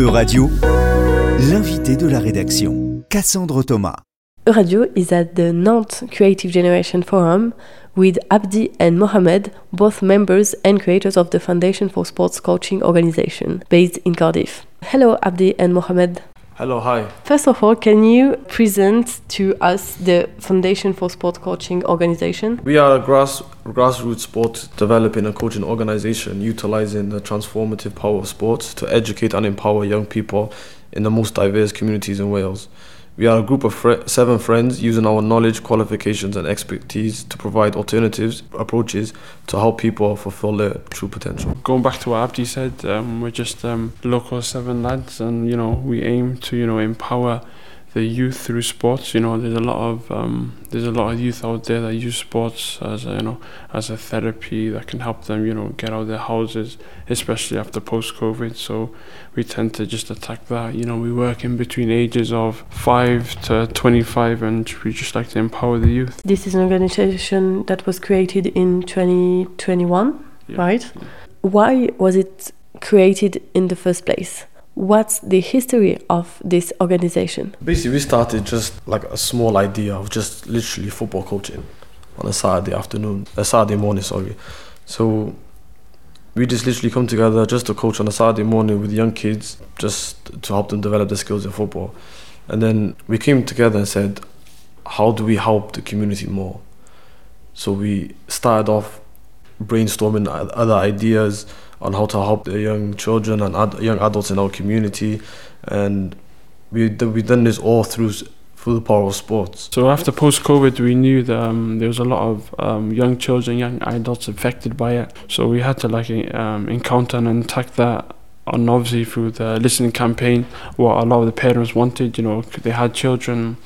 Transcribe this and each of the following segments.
Euradio, l'invité de la rédaction, Cassandre Thomas. Euradio is at the Nantes Creative Generation Forum with Abdi and Mohamed, both members and creators of the Foundation for Sports Coaching organization based in Cardiff. Hello, Abdi and Mohamed. Hello, hi. First of all, can you present to us the Foundation for Sport Coaching organization? We are a grass, grassroots sport developing and coaching organization utilizing the transformative power of sports to educate and empower young people in the most diverse communities in Wales. We are a group of fr- seven friends using our knowledge, qualifications, and expertise to provide alternatives approaches to help people fulfill their true potential. Going back to what Abdi said, um, we're just um, local seven lads, and you know we aim to you know empower the youth through sports. You know, there's a lot of um, there's a lot of youth out there that use sports as a, you know as a therapy that can help them you know get out of their houses, especially after post COVID. So we tend to just attack that. You know, we work in between ages of five to twenty five, and we just like to empower the youth. This is an organization that was created in 2021, Yeah. right? Why was it created in the first place? What's the history of this organization? Basically, we started just like a small idea of just literally football coaching on a Saturday afternoon, a Saturday morning, sorry. So we just literally come together just to coach on a Saturday morning with young kids, just to help them develop their skills in football. And then we came together and said, how do we help the community more? So we started off brainstorming other ideas on how to help the young children and ad- young adults in our community, and we d- we done this all through through the power of sports. So after post COVID, we knew that um, there was a lot of um, young children, young adults affected by it. So we had to like um, encounter and attack that. And obviously through the listening campaign, what a lot of the parents wanted, you know, they had children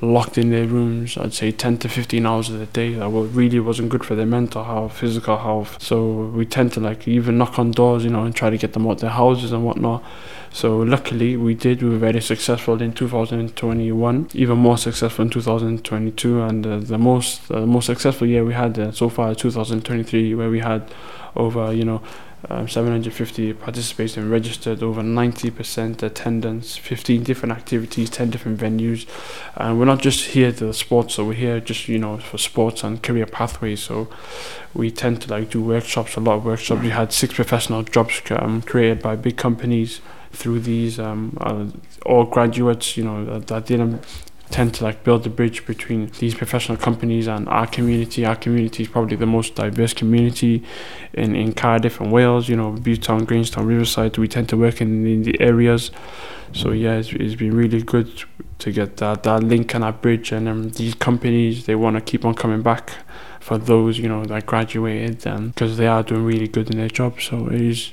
locked in their rooms. I'd say ten to fifteen hours of the day. That really wasn't good for their mental health, physical health. So we tend to like even knock on doors, you know, and try to get them out their houses and whatnot. So luckily we did. We were very successful in 2021, even more successful in 2022, and uh, the most uh, most successful year we had uh, so far 2023, where we had over you know. Um, 750 participants and registered over 90% attendance 15 different activities 10 different venues. And we're not just here to the sports so we're here just you know for sports and career pathways. So we tend to like do workshops a lot of workshops. We had six professional jobs um, created by big companies through these um, uh, all graduates you know that, that didn't tend to like build the bridge between these professional companies and our community. Our community is probably the most diverse community in, in Cardiff and Wales you know Butetown, Grangetown, Riverside. We tend to work in, in the areas. So yeah it's, it's been really good to get that, that link and that bridge and um, these companies they want to keep on coming back for those you know that graduated and because they are doing really good in their job. So it is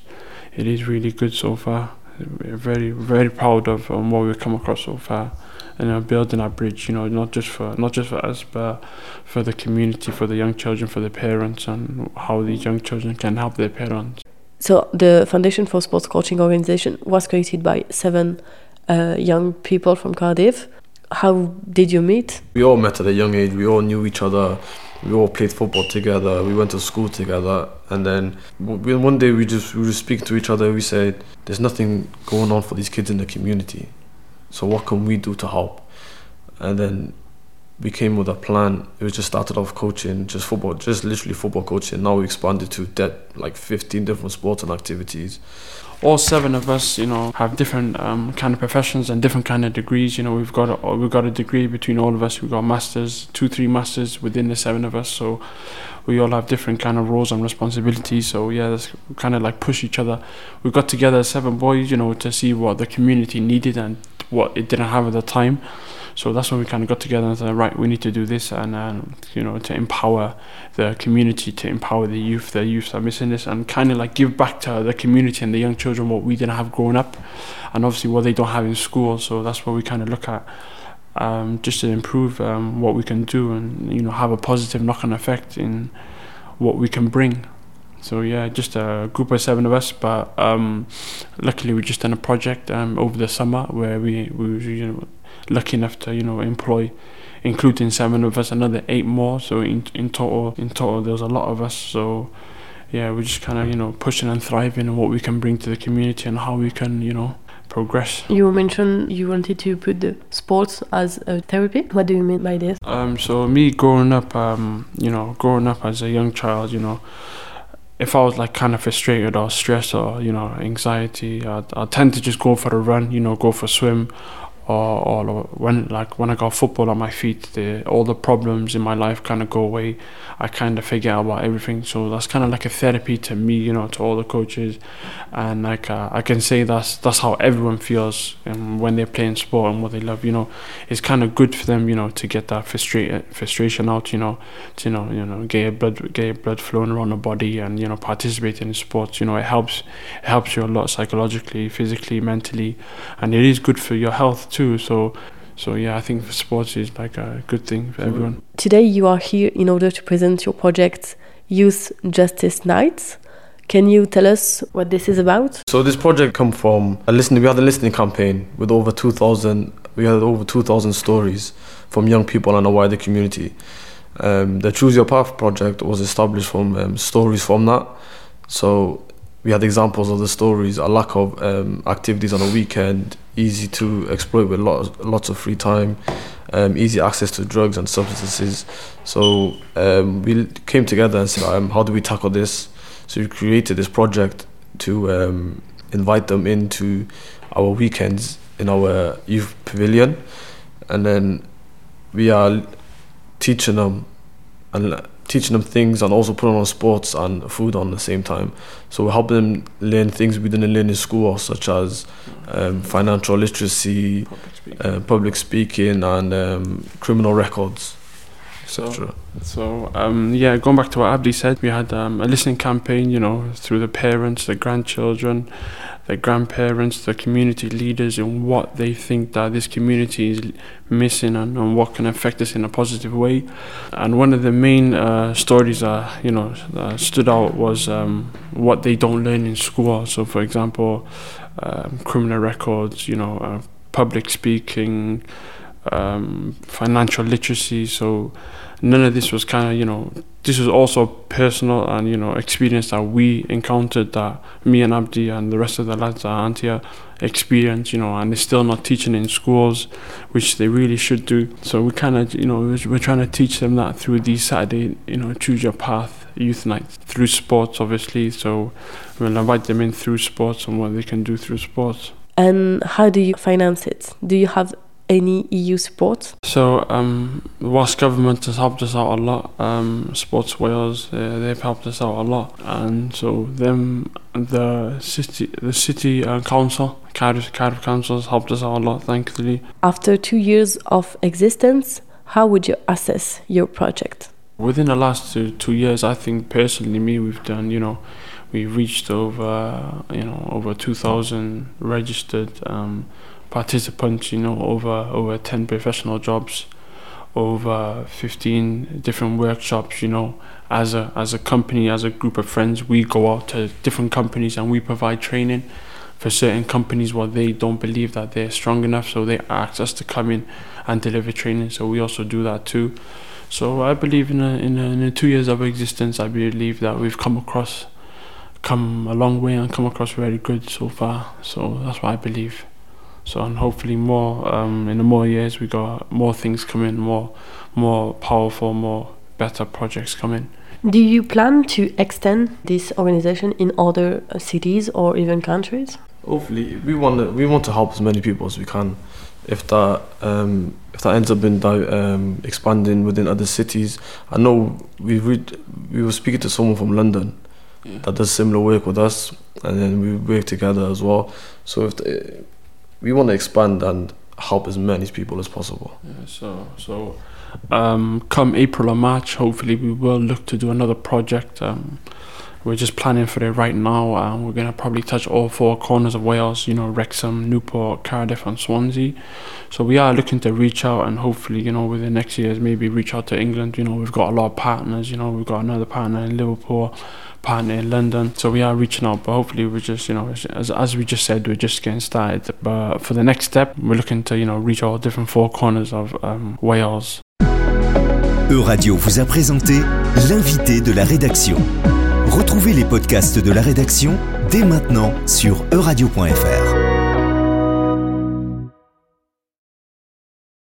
it is really good so far. We're very very proud of um, what we've come across so far and uh, building that bridge you know not just for not just for us but for the community for the young children for the parents and how these young children can help their parents So the Foundation for Sports Coaching organization was created by seven uh, young people from Cardiff. How did you meet? We all met at a young age. We all knew each other. We all played football together. We went to school together. And then w- one day we just we were speaking to each other. We said, "There's nothing going on for these kids in the community. So what can we do to help?" And then we came with a plan. It was just started off coaching, just football, just literally football coaching. Now we expanded to that like 15 different sports and activities. All seven of us, you know, have different um, kind of professions and different kind of degrees. You know, we've got a, we've got a degree between all of us. We've got masters, two, three masters within the seven of us. So we all have different kind of roles and responsibilities. So yeah, that's kind of like push each other. We got together seven boys, you know, to see what the community needed and what it didn't have at the time. So that's when we kind of got together and said, right, we need to do this, and um, you know, to empower the community, to empower the youth. The youth are missing this, and kind of like give back to the community and the young children what we didn't have growing up, and obviously what they don't have in school. So that's what we kind of look at, um, just to improve um, what we can do, and you know, have a positive knock-on effect in what we can bring. So yeah, just a group of seven of us, but um, luckily we just done a project um, over the summer where we we were you know, lucky enough to you know employ, including seven of us, another eight more. So in in total, in total, there was a lot of us. So yeah, we're just kind of you know pushing and thriving on what we can bring to the community and how we can you know progress. You mentioned you wanted to put the sports as a therapy. What do you mean by this? Um, so me growing up, um, you know, growing up as a young child, you know, if I was like kind of frustrated or stressed or you know anxiety, I'd, I'd tend to just go for a run, you know, go for a swim, or, or when like when I got football on my feet, the, all the problems in my life kind of go away. I kind of forget about everything. So that's kind of like a therapy to me, you know, to all the coaches, and like uh, I can say that's that's how everyone feels um, when they're playing sport and what they love. You know, it's kind of good for them, you know, to get that frustration frustration out. You know, to you know you know get blood get blood flowing around the body and you know participating in sports. You know, it helps it helps you a lot psychologically, physically, mentally, and it is good for your health too. So so yeah, I think sports is like a good thing for everyone. Today you are here in order to present your project Youth Justice Nights. Can you tell us what this is about? So this project come from a listening. We had a listening campaign with over two thousand. We had over two thousand stories from young people and a wider community. Um, the Choose Your Path project was established from um, stories from that. So we had examples of the stories, a lack of um, activities on a weekend, easy to exploit with lots, lots of free time, um, easy access to drugs and substances. So um, we came together and said, um, how do we tackle this? So we created this project to um, invite them into our weekends in our youth pavilion, and then we are teaching them and teaching them things and also putting on sports and food on the same time. So we help them learn things we didn't learn in school, such as um, financial literacy, Public speaking. uh, public speaking, and um, criminal records, So, etc. so um, yeah, going back to what Abdi said, we had um, a listening campaign, you know, through the parents, the grandchildren, the grandparents, the community leaders, and what they think that this community is missing and, and what can affect us in a positive way. And one of the main uh, stories that you know that stood out was um, what they don't learn in school. So, for example, um, criminal records, you know, uh, public speaking, um, financial literacy. So none of this was kind of you know this was also personal and you know experience that we encountered that me and Abdi and the rest of the lads at Antia experienced you know and they're still not teaching in schools which they really should do so we kind of you know we're we're trying to teach them that through these Saturday you know choose your path youth nights through sports obviously so we'll invite them in through sports and what they can do through sports And how do you finance it? Do you have any EU support? So, um, the Welsh government has helped us out a lot. Um, Sports Wales, uh, they've helped us out a lot, and so them, the city, the city uh, council, Cardiff, Cardiff Council has helped us out a lot, thankfully. After two years of existence, how would you assess your project? Within the last two, two years, I think personally, me, we've done, you know, we've reached over, you know, over 2,000 registered um, participants, you know, over over 10 professional jobs, over 15 different workshops, you know, as a as a company, as a group of friends, we go out to different companies and we provide training for certain companies where they don't believe that they're strong enough, so they ask us to come in and deliver training. So we also do that too. So I believe in a, in, a, in a two years of existence, I believe that we've come across, come a long way and come across very good so far. So that's what I believe. So and hopefully more um, in the more years we got more things coming, more more powerful, more better projects coming. Do you plan to extend this organization in other uh, cities or even countries? Hopefully, we want to, we want to help as many people as we can. If that um, if that ends up in di- um, expanding within other cities, I know we read, we were speaking to someone from London Yeah. that does similar work with us, and then we work together as well. So if the, we want to expand and help as many people as possible. Yeah, so so um, come April or March, hopefully we will look to do another project. Um, we're just planning for it right now. Um, we're gonna probably touch all four corners of Wales. You know, Wrexham, Newport, Cardiff, and Swansea. So we are looking to reach out and hopefully, you know, within next years, maybe reach out to England. You know, we've got a lot of partners. You know, we've got another partner in Liverpool, partner in London. So we are reaching out, but hopefully we're just, you know, as, as we just said, we're just getting started. But for the next step, we're looking to, you know, reach all different four corners of um, Wales. Euradio vous a présenté l'invité de la rédaction. Retrouvez les podcasts de la rédaction dès maintenant sur euradio.fr.